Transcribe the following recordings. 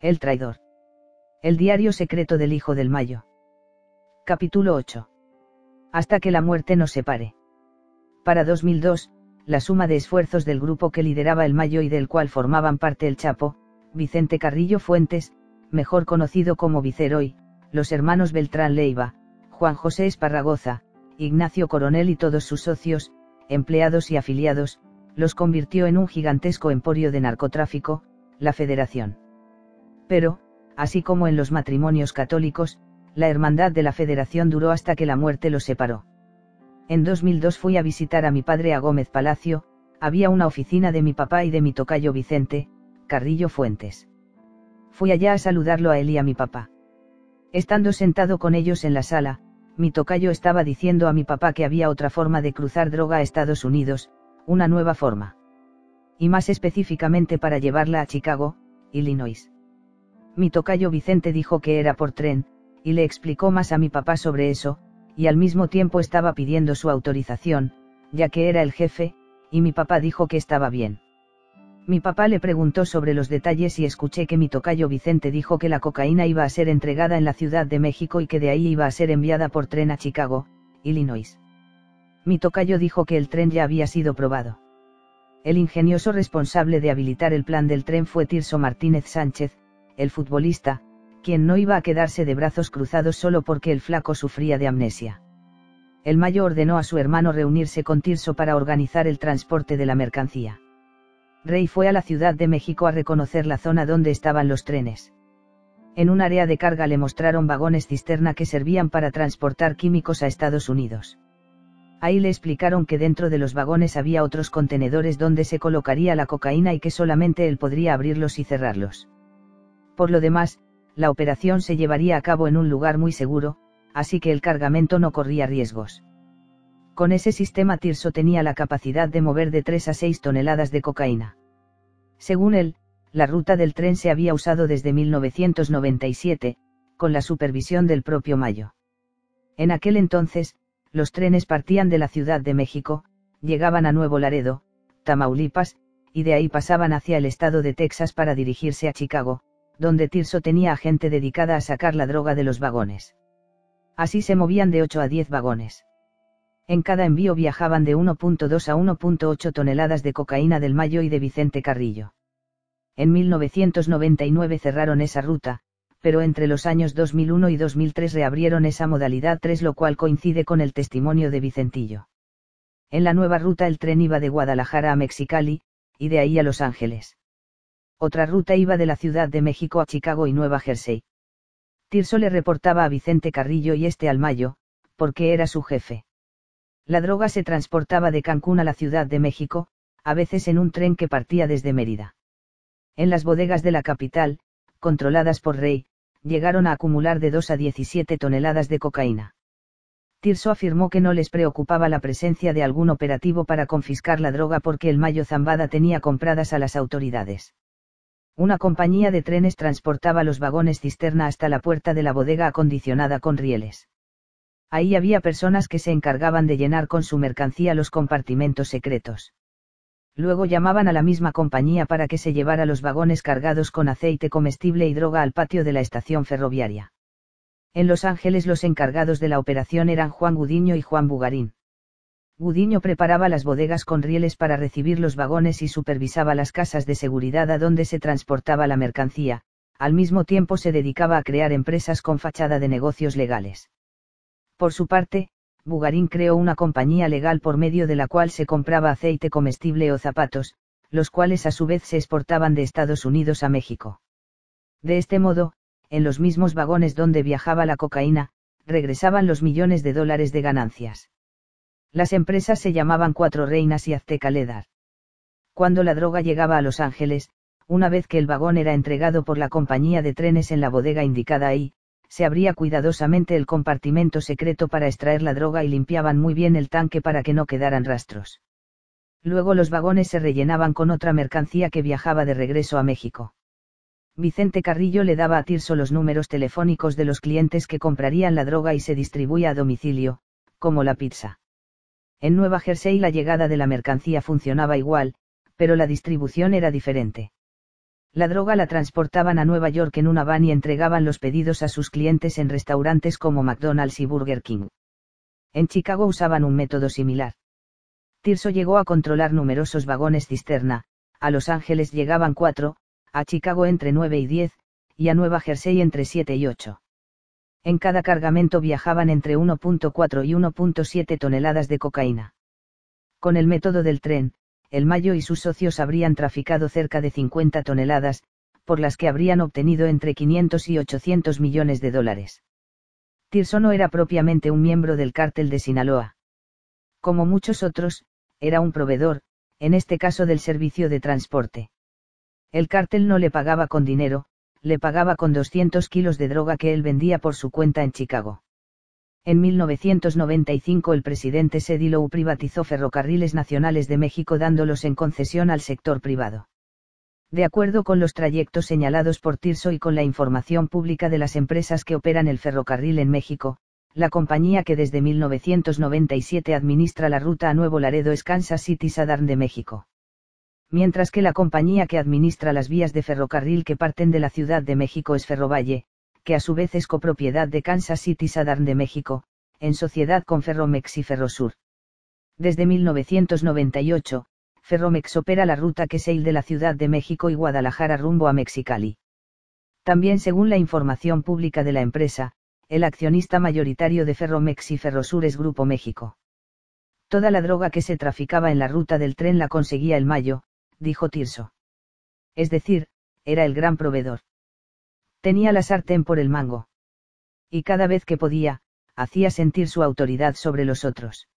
El traidor. El diario secreto del Hijo del Mayo. Capítulo 8. Hasta que la muerte nos separe. Para 2002, la suma de esfuerzos del grupo que lideraba el Mayo y del cual formaban parte el Chapo, Vicente Carrillo Fuentes, mejor conocido como Viceroy, los hermanos Beltrán Leiva, Juan José Esparragoza, Ignacio Coronel y todos sus socios, empleados y afiliados, los convirtió en un gigantesco emporio de narcotráfico, la Federación. Pero, así como en los matrimonios católicos, la hermandad de la Federación duró hasta que la muerte los separó. En 2002 fui a visitar a mi padre a Gómez Palacio, había una oficina de mi papá y de mi tocayo Vicente, Carrillo Fuentes. Fui allá a saludarlo a él y a mi papá. Estando sentado con ellos en la sala, mi tocayo estaba diciendo a mi papá que había otra forma de cruzar droga a Estados Unidos, una nueva forma. Y más específicamente para llevarla a Chicago, Illinois. Mi tocayo Vicente dijo que era por tren, y le explicó más a mi papá sobre eso, y al mismo tiempo estaba pidiendo su autorización, ya que era el jefe, y mi papá dijo que estaba bien. Mi papá le preguntó sobre los detalles y escuché que mi tocayo Vicente dijo que la cocaína iba a ser entregada en la Ciudad de México y que de ahí iba a ser enviada por tren a Chicago, Illinois. Mi tocayo dijo que el tren ya había sido probado. El ingenioso responsable de habilitar el plan del tren fue Tirso Martínez Sánchez, el futbolista, quien no iba a quedarse de brazos cruzados solo porque el flaco sufría de amnesia. El mayo ordenó a su hermano reunirse con Tirso para organizar el transporte de la mercancía. Rey fue a la Ciudad de México a reconocer la zona donde estaban los trenes. En un área de carga le mostraron vagones cisterna que servían para transportar químicos a Estados Unidos. Ahí le explicaron que dentro de los vagones había otros contenedores donde se colocaría la cocaína y que solamente él podría abrirlos y cerrarlos. Por lo demás, la operación se llevaría a cabo en un lugar muy seguro, así que el cargamento no corría riesgos. Con ese sistema Tirso tenía la capacidad de mover de 3 a 6 toneladas de cocaína. Según él, la ruta del tren se había usado desde 1997, con la supervisión del propio Mayo. En aquel entonces, los trenes partían de la Ciudad de México, llegaban a Nuevo Laredo, Tamaulipas, y de ahí pasaban hacia el estado de Texas para dirigirse a Chicago, donde Tirso tenía a gente dedicada a sacar la droga de los vagones. Así se movían de 8 a 10 vagones. En cada envío viajaban de 1.2 a 1.8 toneladas de cocaína del Mayo y de Vicente Carrillo. En 1999 cerraron esa ruta, pero entre los años 2001 y 2003 reabrieron esa modalidad 3 lo cual coincide con el testimonio de Vicentillo. En la nueva ruta el tren iba de Guadalajara a Mexicali, y de ahí a Los Ángeles. Otra ruta iba de la Ciudad de México a Chicago y Nueva Jersey. Tirso le reportaba a Vicente Carrillo y este al Mayo, porque era su jefe. La droga se transportaba de Cancún a la Ciudad de México, a veces en un tren que partía desde Mérida. En las bodegas de la capital, controladas por Rey, llegaron a acumular de 2 a 17 toneladas de cocaína. Tirso afirmó que no les preocupaba la presencia de algún operativo para confiscar la droga porque el Mayo Zambada tenía compradas a las autoridades. Una compañía de trenes transportaba los vagones cisterna hasta la puerta de la bodega acondicionada con rieles. Ahí había personas que se encargaban de llenar con su mercancía los compartimentos secretos. Luego llamaban a la misma compañía para que se llevara los vagones cargados con aceite comestible y droga al patio de la estación ferroviaria. En Los Ángeles los encargados de la operación eran Juan Gudiño y Juan Bugarín. Gudiño preparaba las bodegas con rieles para recibir los vagones y supervisaba las casas de seguridad a donde se transportaba la mercancía, al mismo tiempo se dedicaba a crear empresas con fachada de negocios legales. Por su parte, Bugarín creó una compañía legal por medio de la cual se compraba aceite comestible o zapatos, los cuales a su vez se exportaban de Estados Unidos a México. De este modo, en los mismos vagones donde viajaba la cocaína, regresaban los millones de dólares de ganancias. Las empresas se llamaban Cuatro Reinas y Azteca Ledar. Cuando la droga llegaba a Los Ángeles, una vez que el vagón era entregado por la compañía de trenes en la bodega indicada ahí, se abría cuidadosamente el compartimento secreto para extraer la droga y limpiaban muy bien el tanque para que no quedaran rastros. Luego los vagones se rellenaban con otra mercancía que viajaba de regreso a México. Vicente Carrillo le daba a Tirso los números telefónicos de los clientes que comprarían la droga y se distribuía a domicilio, como la pizza. En Nueva Jersey la llegada de la mercancía funcionaba igual, pero la distribución era diferente. La droga la transportaban a Nueva York en una van y entregaban los pedidos a sus clientes en restaurantes como McDonald's y Burger King. En Chicago usaban un método similar. Tirso llegó a controlar numerosos vagones cisterna, a Los Ángeles llegaban cuatro, a Chicago entre 9 y 10, y a Nueva Jersey entre 7 y 8. En cada cargamento viajaban entre 1.4 y 1.7 toneladas de cocaína. Con el método del tren, el Mayo y sus socios habrían traficado cerca de 50 toneladas, por las que habrían obtenido entre 500 y 800 millones de dólares. Tirso no era propiamente un miembro del cártel de Sinaloa. Como muchos otros, era un proveedor, en este caso del servicio de transporte. El cártel no le pagaba con dinero, le pagaba con 200 kilos de droga que él vendía por su cuenta en Chicago. En 1995 el presidente Sedilou privatizó Ferrocarriles Nacionales de México dándolos en concesión al sector privado. De acuerdo con los trayectos señalados por Tirso y con la información pública de las empresas que operan el ferrocarril en México, la compañía que desde 1997 administra la ruta a Nuevo Laredo es Kansas City Southern de México. Mientras que la compañía que administra las vías de ferrocarril que parten de la Ciudad de México es Ferrovalle, que a su vez es copropiedad de Kansas City Southern de México, en sociedad con Ferromex y Ferrosur. Desde 1998, Ferromex opera la ruta que de la Ciudad de México y Guadalajara rumbo a Mexicali. También según la información pública de la empresa, el accionista mayoritario de Ferromex y Ferrosur es Grupo México. Toda la droga que se traficaba en la ruta del tren la conseguía el Mayo, dijo Tirso. Es decir, era el gran proveedor. Tenía la sartén por el mango. Y cada vez que podía, hacía sentir su autoridad sobre los otros.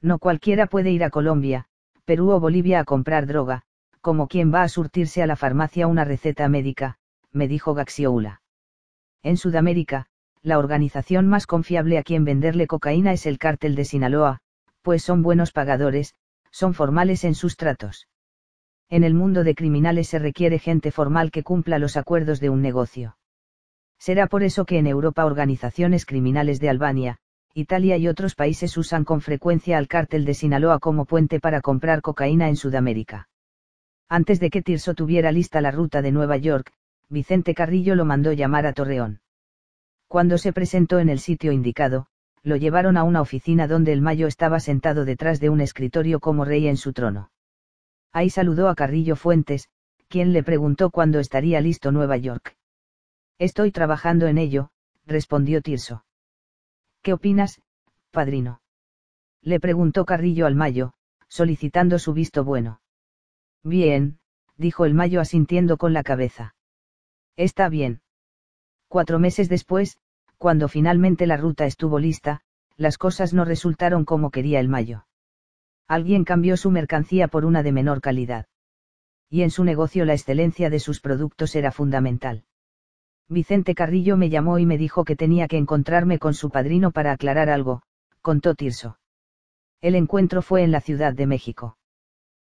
No cualquiera puede ir a Colombia, Perú o Bolivia a comprar droga, como quien va a surtirse a la farmacia una receta médica, me dijo Gaxioula. En Sudamérica, la organización más confiable a quien venderle cocaína es el cártel de Sinaloa, pues son buenos pagadores, son formales en sus tratos. En el mundo de criminales se requiere gente formal que cumpla los acuerdos de un negocio. Será por eso que en Europa organizaciones criminales de Albania, Italia y otros países usan con frecuencia al cártel de Sinaloa como puente para comprar cocaína en Sudamérica. Antes de que Tirso tuviera lista la ruta de Nueva York, Vicente Carrillo lo mandó llamar a Torreón. Cuando se presentó en el sitio indicado, lo llevaron a una oficina donde el Mayo estaba sentado detrás de un escritorio como rey en su trono. Ahí saludó a Carrillo Fuentes, quien le preguntó cuándo estaría listo Nueva York. Estoy trabajando en ello, respondió Tirso. ¿Qué opinas, padrino? Le preguntó Carrillo al Mayo, solicitando su visto bueno. Bien, dijo el Mayo asintiendo con la cabeza. Está bien. Cuatro meses después, cuando finalmente la ruta estuvo lista, las cosas no resultaron como quería el Mayo. Alguien cambió su mercancía por una de menor calidad. Y en su negocio la excelencia de sus productos era fundamental. Vicente Carrillo me llamó y me dijo que tenía que encontrarme con su padrino para aclarar algo, contó Tirso. El encuentro fue en la Ciudad de México.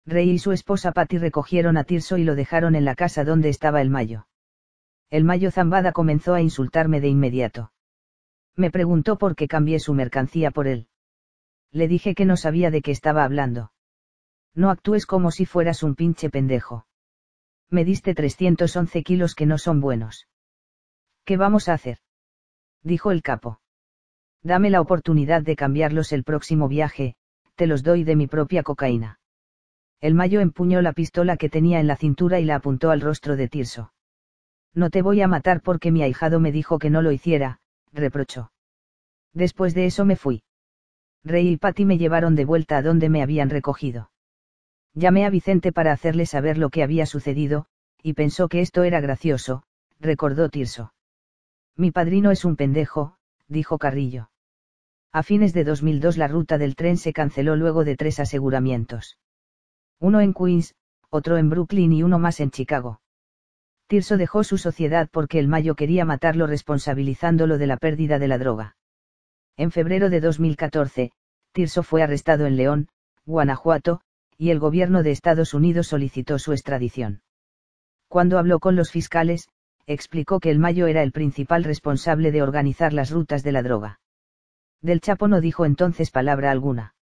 Rey y su esposa Patty recogieron a Tirso y lo dejaron en la casa donde estaba el Mayo el Mayo Zambada comenzó a insultarme de inmediato. Me preguntó por qué cambié su mercancía por él. Le dije que no sabía de qué estaba hablando. No actúes como si fueras un pinche pendejo. Me diste 311 kilos que no son buenos. ¿Qué vamos a hacer? Dijo el capo. Dame la oportunidad de cambiarlos el próximo viaje, te los doy de mi propia cocaína. El Mayo empuñó la pistola que tenía en la cintura y la apuntó al rostro de Tirso. No te voy a matar porque mi ahijado me dijo que no lo hiciera, reprochó. Después de eso me fui. Rey y Patty me llevaron de vuelta a donde me habían recogido. Llamé a Vicente para hacerle saber lo que había sucedido, y pensó que esto era gracioso, recordó Tirso. Mi padrino es un pendejo, dijo Carrillo. A fines de 2002 la ruta del tren se canceló luego de tres aseguramientos. Uno en Queens, otro en Brooklyn y uno más en Chicago. Tirso dejó su sociedad porque el Mayo quería matarlo responsabilizándolo de la pérdida de la droga. En febrero de 2014, Tirso fue arrestado en León, Guanajuato, y el gobierno de Estados Unidos solicitó su extradición. Cuando habló con los fiscales, explicó que el Mayo era el principal responsable de organizar las rutas de la droga. Del Chapo no dijo entonces palabra alguna.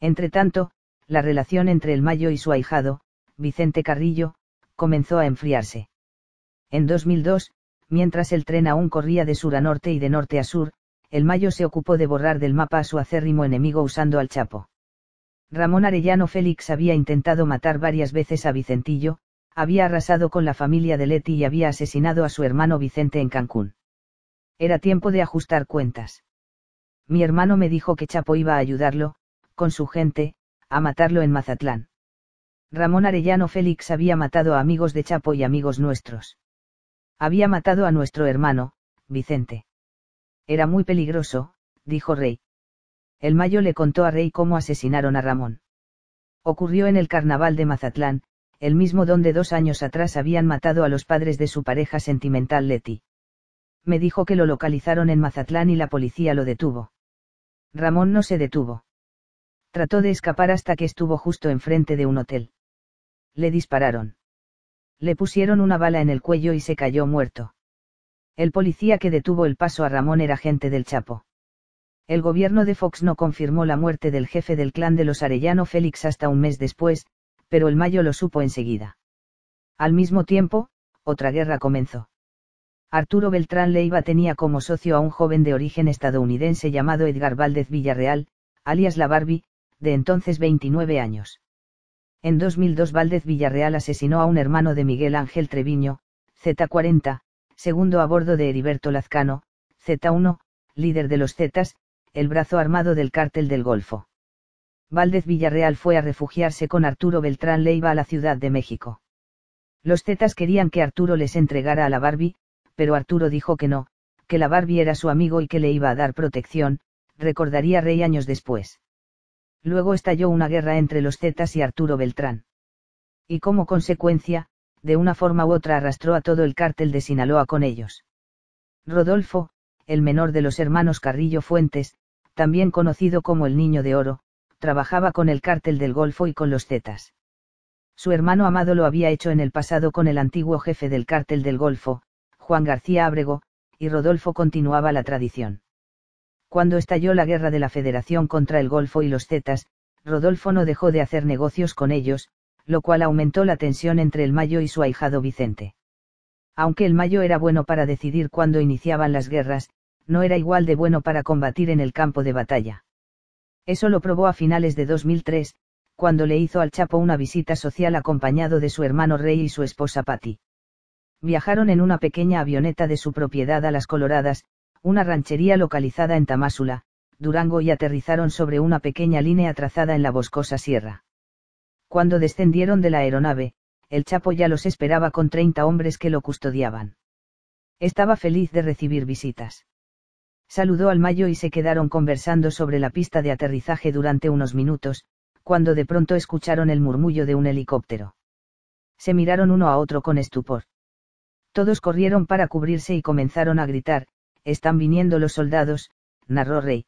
Entretanto, la relación entre el Mayo y su ahijado, Vicente Carrillo, comenzó a enfriarse. En 2002, mientras el tren aún corría de sur a norte y de norte a sur, el Mayo se ocupó de borrar del mapa a su acérrimo enemigo usando al Chapo. Ramón Arellano Félix había intentado matar varias veces a Vicentillo, había arrasado con la familia de Leti y había asesinado a su hermano Vicente en Cancún. Era tiempo de ajustar cuentas. Mi hermano me dijo que Chapo iba a ayudarlo, con su gente, a matarlo en Mazatlán. Ramón Arellano Félix había matado a amigos de Chapo y amigos nuestros. Había matado a nuestro hermano, Vicente. Era muy peligroso, dijo Rey. El Mayo le contó a Rey cómo asesinaron a Ramón. Ocurrió en el carnaval de Mazatlán, el mismo donde dos años atrás habían matado a los padres de su pareja sentimental Leti. Me dijo que lo localizaron en Mazatlán y la policía lo detuvo. Ramón no se detuvo. Trató de escapar hasta que estuvo justo enfrente de un hotel. Le dispararon. Le pusieron una bala en el cuello y se cayó muerto. El policía que detuvo el paso a Ramón era gente del Chapo. El gobierno de Fox no confirmó la muerte del jefe del clan de los Arellano Félix hasta un mes después, pero el Mayo lo supo enseguida. Al mismo tiempo, otra guerra comenzó. Arturo Beltrán Leiva tenía como socio a un joven de origen estadounidense llamado Edgar Valdez Villarreal, alias La Barbie, de entonces 29 años. En 2002 Valdez Villarreal asesinó a un hermano de Miguel Ángel Treviño, Z40, segundo a bordo de Heriberto Lazcano, Z1, líder de los Zetas, el brazo armado del cártel del Golfo. Valdez Villarreal fue a refugiarse con Arturo Beltrán Leiva a la Ciudad de México. Los Zetas querían que Arturo les entregara a la Barbie, pero Arturo dijo que no, que la Barbie era su amigo y que le iba a dar protección, recordaría Rey años después. Luego estalló una guerra entre los Zetas y Arturo Beltrán. Y como consecuencia, de una forma u otra arrastró a todo el cártel de Sinaloa con ellos. Rodolfo, el menor de los hermanos Carrillo Fuentes, también conocido como el Niño de Oro, trabajaba con el cártel del Golfo y con los Zetas. Su hermano Amado lo había hecho en el pasado con el antiguo jefe del cártel del Golfo, Juan García Ábrego, y Rodolfo continuaba la tradición. Cuando estalló la guerra de la Federación contra el Golfo y los Zetas, Rodolfo no dejó de hacer negocios con ellos, lo cual aumentó la tensión entre el Mayo y su ahijado Vicente. Aunque el Mayo era bueno para decidir cuándo iniciaban las guerras, no era igual de bueno para combatir en el campo de batalla. Eso lo probó a finales de 2003, cuando le hizo al Chapo una visita social acompañado de su hermano Rey y su esposa Patty. Viajaron en una pequeña avioneta de su propiedad a Las Coloradas, una ranchería localizada en Tamásula, Durango y aterrizaron sobre una pequeña línea trazada en la boscosa sierra. Cuando descendieron de la aeronave, el Chapo ya los esperaba con 30 hombres que lo custodiaban. Estaba feliz de recibir visitas. Saludó al Mayo y se quedaron conversando sobre la pista de aterrizaje durante unos minutos, cuando de pronto escucharon el murmullo de un helicóptero. Se miraron uno a otro con estupor. Todos corrieron para cubrirse y comenzaron a gritar, están viniendo los soldados, narró Rey.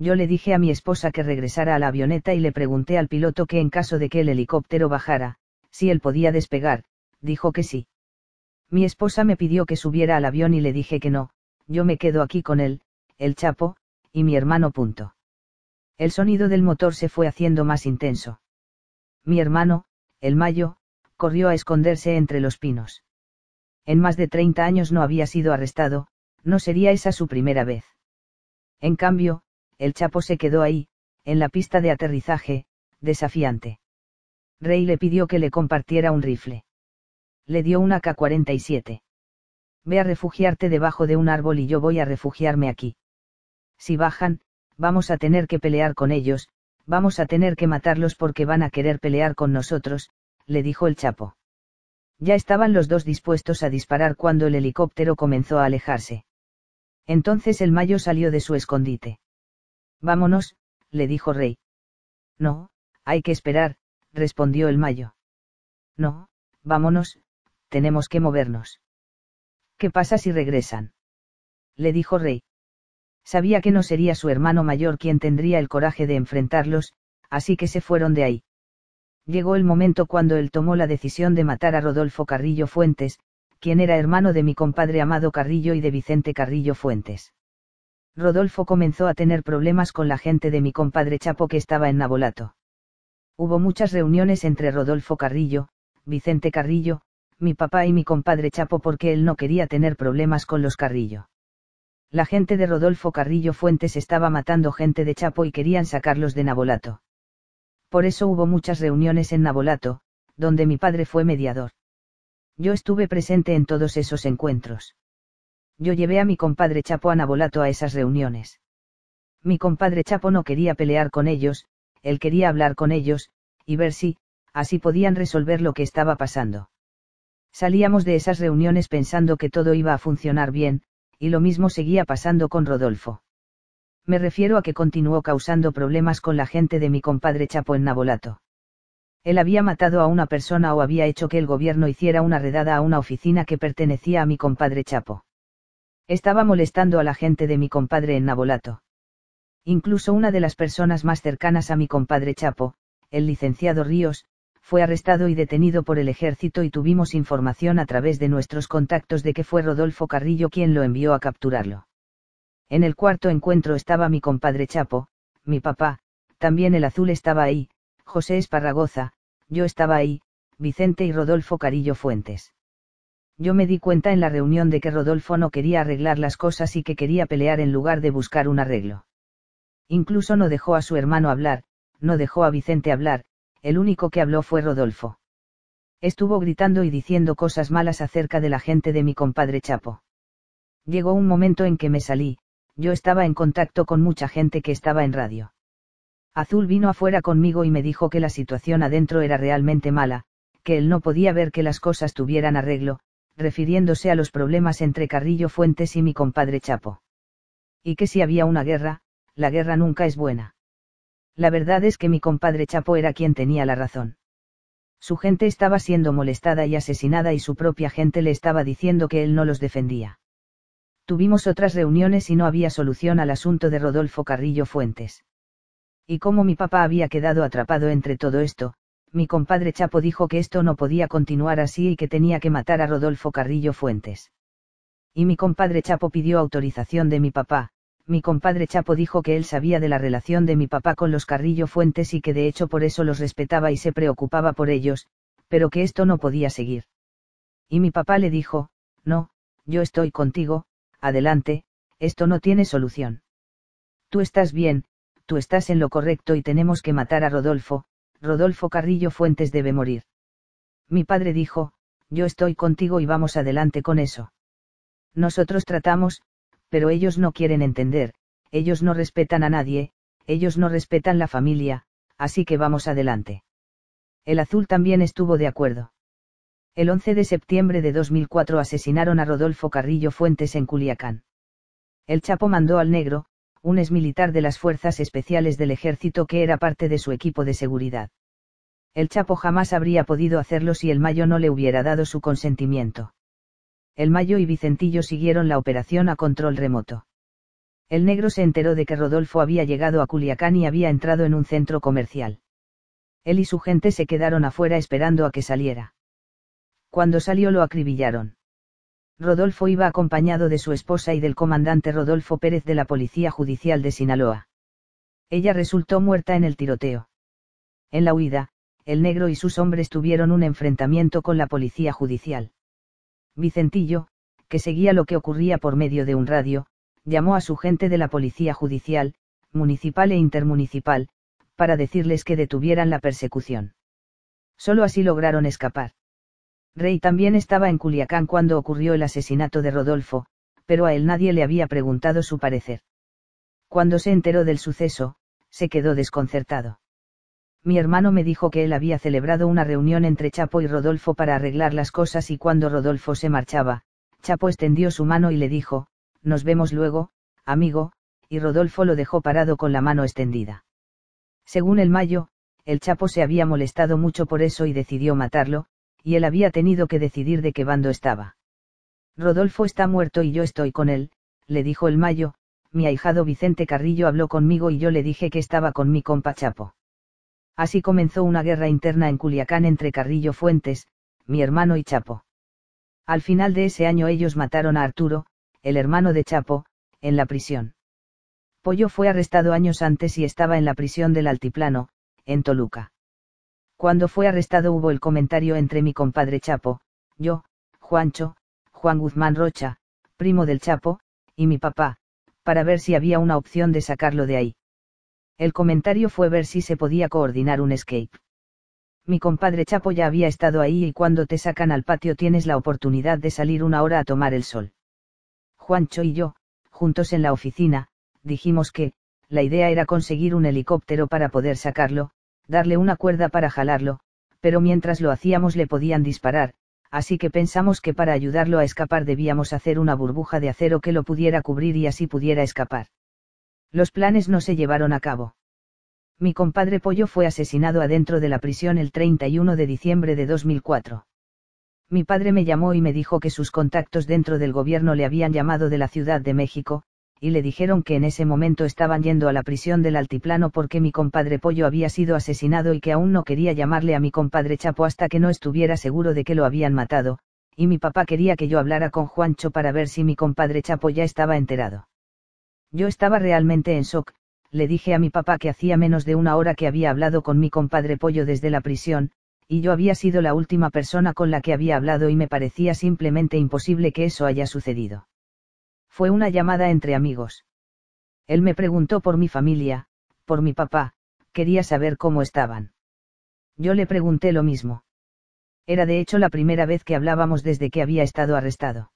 Yo le dije a mi esposa que regresara a la avioneta y le pregunté al piloto que en caso de que el helicóptero bajara, si él podía despegar, dijo que sí. Mi esposa me pidió que subiera al avión y le dije que no, yo me quedo aquí con él, el Chapo, y mi hermano punto. El sonido del motor se fue haciendo más intenso. Mi hermano, el Mayo, corrió a esconderse entre los pinos. En más de 30 años no había sido arrestado, no sería esa su primera vez. En cambio, el Chapo se quedó ahí, en la pista de aterrizaje, desafiante. Rey le pidió que le compartiera un rifle. Le dio una K-47. Ve a refugiarte debajo de un árbol y yo voy a refugiarme aquí. Si bajan, vamos a tener que pelear con ellos, vamos a tener que matarlos porque van a querer pelear con nosotros, le dijo el Chapo. Ya estaban los dos dispuestos a disparar cuando el helicóptero comenzó a alejarse. Entonces el Mayo salió de su escondite. Vámonos, le dijo Rey. No, hay que esperar, respondió el Mayo. No, vámonos, tenemos que movernos. ¿Qué pasa si regresan? Le dijo Rey. Sabía que no sería su hermano mayor quien tendría el coraje de enfrentarlos, así que se fueron de ahí. Llegó el momento cuando él tomó la decisión de matar a Rodolfo Carrillo Fuentes, quien era hermano de mi compadre Amado Carrillo y de Vicente Carrillo Fuentes. Rodolfo comenzó a tener problemas con la gente de mi compadre Chapo que estaba en Nabolato. Hubo muchas reuniones entre Rodolfo Carrillo, Vicente Carrillo, mi papá y mi compadre Chapo porque él no quería tener problemas con los Carrillo. La gente de Rodolfo Carrillo Fuentes estaba matando gente de Chapo y querían sacarlos de Nabolato. Por eso hubo muchas reuniones en Nabolato, donde mi padre fue mediador. Yo estuve presente en todos esos encuentros. Yo llevé a mi compadre Chapo a Nabolato a esas reuniones. Mi compadre Chapo no quería pelear con ellos, él quería hablar con ellos, y ver si, así podían resolver lo que estaba pasando. Salíamos de esas reuniones pensando que todo iba a funcionar bien, y lo mismo seguía pasando con Rodolfo. Me refiero a que continuó causando problemas con la gente de mi compadre Chapo en Nabolato. Él había matado a una persona o había hecho que el gobierno hiciera una redada a una oficina que pertenecía a mi compadre Chapo. Estaba molestando a la gente de mi compadre en Nabolato. Incluso una de las personas más cercanas a mi compadre Chapo, el licenciado Ríos, fue arrestado y detenido por el ejército y tuvimos información a través de nuestros contactos de que fue Rodolfo Carrillo quien lo envió a capturarlo. En el cuarto encuentro estaba mi compadre Chapo, mi papá, también el azul estaba ahí, José Esparragoza, yo estaba ahí, Vicente y Rodolfo Carrillo Fuentes. Yo me di cuenta en la reunión de que Rodolfo no quería arreglar las cosas y que quería pelear en lugar de buscar un arreglo. Incluso no dejó a su hermano hablar, no dejó a Vicente hablar, el único que habló fue Rodolfo. Estuvo gritando y diciendo cosas malas acerca de la gente de mi compadre Chapo. Llegó un momento en que me salí, yo estaba en contacto con mucha gente que estaba en radio. Azul vino afuera conmigo y me dijo que la situación adentro era realmente mala, que él no podía ver que las cosas tuvieran arreglo, refiriéndose a los problemas entre Carrillo Fuentes y mi compadre Chapo. Y que si había una guerra, la guerra nunca es buena. La verdad es que mi compadre Chapo era quien tenía la razón. Su gente estaba siendo molestada y asesinada y su propia gente le estaba diciendo que él no los defendía. Tuvimos otras reuniones y no había solución al asunto de Rodolfo Carrillo Fuentes. Y como mi papá había quedado atrapado entre todo esto, mi compadre Chapo dijo que esto no podía continuar así y que tenía que matar a Rodolfo Carrillo Fuentes. Y mi compadre Chapo pidió autorización de mi papá, mi compadre Chapo dijo que él sabía de la relación de mi papá con los Carrillo Fuentes y que de hecho por eso los respetaba y se preocupaba por ellos, pero que esto no podía seguir. Y mi papá le dijo, no, yo estoy contigo, adelante, esto no tiene solución. Tú estás bien, tú estás en lo correcto y tenemos que matar a Rodolfo, Rodolfo Carrillo Fuentes debe morir. Mi padre dijo, yo estoy contigo y vamos adelante con eso. Nosotros tratamos, pero ellos no quieren entender, ellos no respetan a nadie, ellos no respetan la familia, así que vamos adelante. El azul también estuvo de acuerdo. El 11 de septiembre de 2004 asesinaron a Rodolfo Carrillo Fuentes en Culiacán. El Chapo mandó al negro, un exmilitar de las Fuerzas Especiales del Ejército que era parte de su equipo de seguridad. El Chapo jamás habría podido hacerlo si el Mayo no le hubiera dado su consentimiento el Mayo y Vicentillo siguieron la operación a control remoto. El negro se enteró de que Rodolfo había llegado a Culiacán y había entrado en un centro comercial. Él y su gente se quedaron afuera esperando a que saliera. Cuando salió lo acribillaron. Rodolfo iba acompañado de su esposa y del comandante Rodolfo Pérez de la Policía Judicial de Sinaloa. Ella resultó muerta en el tiroteo. En la huida, el negro y sus hombres tuvieron un enfrentamiento con la policía judicial. Vicentillo, que seguía lo que ocurría por medio de un radio, llamó a su gente de la Policía Judicial, municipal e intermunicipal, para decirles que detuvieran la persecución. Solo así lograron escapar. Rey también estaba en Culiacán cuando ocurrió el asesinato de Rodolfo, pero a él nadie le había preguntado su parecer. Cuando se enteró del suceso, se quedó desconcertado mi hermano me dijo que él había celebrado una reunión entre Chapo y Rodolfo para arreglar las cosas y cuando Rodolfo se marchaba, Chapo extendió su mano y le dijo, nos vemos luego, amigo, y Rodolfo lo dejó parado con la mano extendida. Según el Mayo, el Chapo se había molestado mucho por eso y decidió matarlo, y él había tenido que decidir de qué bando estaba. Rodolfo está muerto y yo estoy con él, le dijo el Mayo, mi ahijado Vicente Carrillo habló conmigo y yo le dije que estaba con mi compa Chapo. Así comenzó una guerra interna en Culiacán entre Carrillo Fuentes, mi hermano y Chapo. Al final de ese año ellos mataron a Arturo, el hermano de Chapo, en la prisión. Pollo fue arrestado años antes y estaba en la prisión del Altiplano, en Toluca. Cuando fue arrestado hubo el comentario entre mi compadre Chapo, yo, Juancho, Juan Guzmán Rocha, primo del Chapo, y mi papá, para ver si había una opción de sacarlo de ahí. El comentario fue ver si se podía coordinar un escape. Mi compadre Chapo ya había estado ahí y cuando te sacan al patio tienes la oportunidad de salir una hora a tomar el sol. Juancho y yo, juntos en la oficina, dijimos que, la idea era conseguir un helicóptero para poder sacarlo, darle una cuerda para jalarlo, pero mientras lo hacíamos le podían disparar, así que pensamos que para ayudarlo a escapar debíamos hacer una burbuja de acero que lo pudiera cubrir y así pudiera escapar. Los planes no se llevaron a cabo. Mi compadre Pollo fue asesinado adentro de la prisión el 31 de diciembre de 2004. Mi padre me llamó y me dijo que sus contactos dentro del gobierno le habían llamado de la Ciudad de México, y le dijeron que en ese momento estaban yendo a la prisión del altiplano porque mi compadre Pollo había sido asesinado y que aún no quería llamarle a mi compadre Chapo hasta que no estuviera seguro de que lo habían matado, y mi papá quería que yo hablara con Juancho para ver si mi compadre Chapo ya estaba enterado. Yo estaba realmente en shock, le dije a mi papá que hacía menos de una hora que había hablado con mi compadre Pollo desde la prisión, y yo había sido la última persona con la que había hablado y me parecía simplemente imposible que eso haya sucedido. Fue una llamada entre amigos. Él me preguntó por mi familia, por mi papá, quería saber cómo estaban. Yo le pregunté lo mismo. Era de hecho la primera vez que hablábamos desde que había estado arrestado.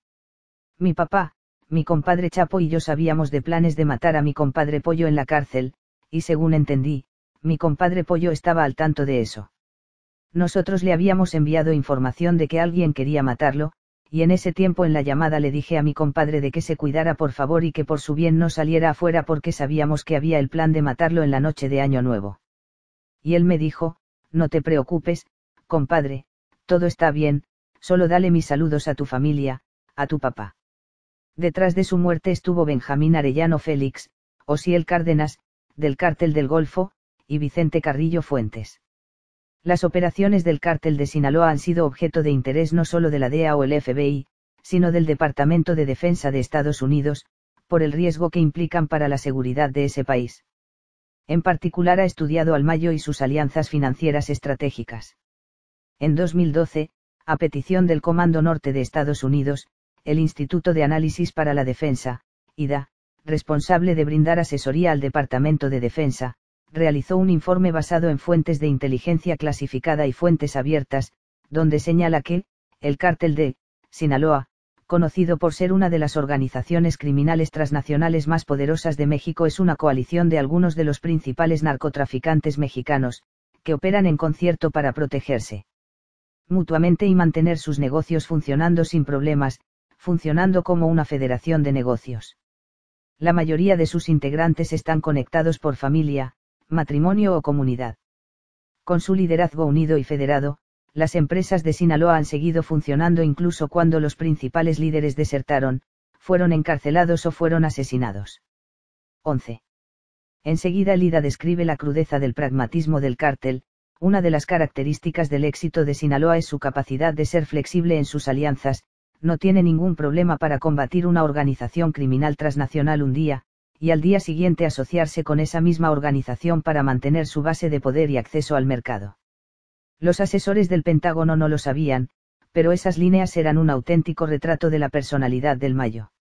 Mi papá, mi compadre Chapo y yo sabíamos de planes de matar a mi compadre Pollo en la cárcel, y según entendí, mi compadre Pollo estaba al tanto de eso. Nosotros le habíamos enviado información de que alguien quería matarlo, y en ese tiempo en la llamada le dije a mi compadre de que se cuidara por favor y que por su bien no saliera afuera porque sabíamos que había el plan de matarlo en la noche de Año Nuevo. Y él me dijo, no te preocupes, compadre, todo está bien, solo dale mis saludos a tu familia, a tu papá. Detrás de su muerte estuvo Benjamín Arellano Félix, Osiel Cárdenas, del Cártel del Golfo, y Vicente Carrillo Fuentes. Las operaciones del cártel de Sinaloa han sido objeto de interés no solo de la DEA o el FBI, sino del Departamento de Defensa de Estados Unidos, por el riesgo que implican para la seguridad de ese país. En particular ha estudiado al Mayo y sus alianzas financieras estratégicas. En 2012, a petición del Comando Norte de Estados Unidos, el Instituto de Análisis para la Defensa, IDA, responsable de brindar asesoría al Departamento de Defensa, realizó un informe basado en fuentes de inteligencia clasificada y fuentes abiertas, donde señala que, el cártel de Sinaloa, conocido por ser una de las organizaciones criminales transnacionales más poderosas de México, es una coalición de algunos de los principales narcotraficantes mexicanos, que operan en concierto para protegerse mutuamente y mantener sus negocios funcionando sin problemas, funcionando como una federación de negocios. La mayoría de sus integrantes están conectados por familia, matrimonio o comunidad. Con su liderazgo unido y federado, las empresas de Sinaloa han seguido funcionando incluso cuando los principales líderes desertaron, fueron encarcelados o fueron asesinados. 11. Enseguida Lida describe la crudeza del pragmatismo del cártel, una de las características del éxito de Sinaloa es su capacidad de ser flexible en sus alianzas, no tiene ningún problema para combatir una organización criminal transnacional un día, y al día siguiente asociarse con esa misma organización para mantener su base de poder y acceso al mercado. Los asesores del Pentágono no lo sabían, pero esas líneas eran un auténtico retrato de la personalidad del Mayo.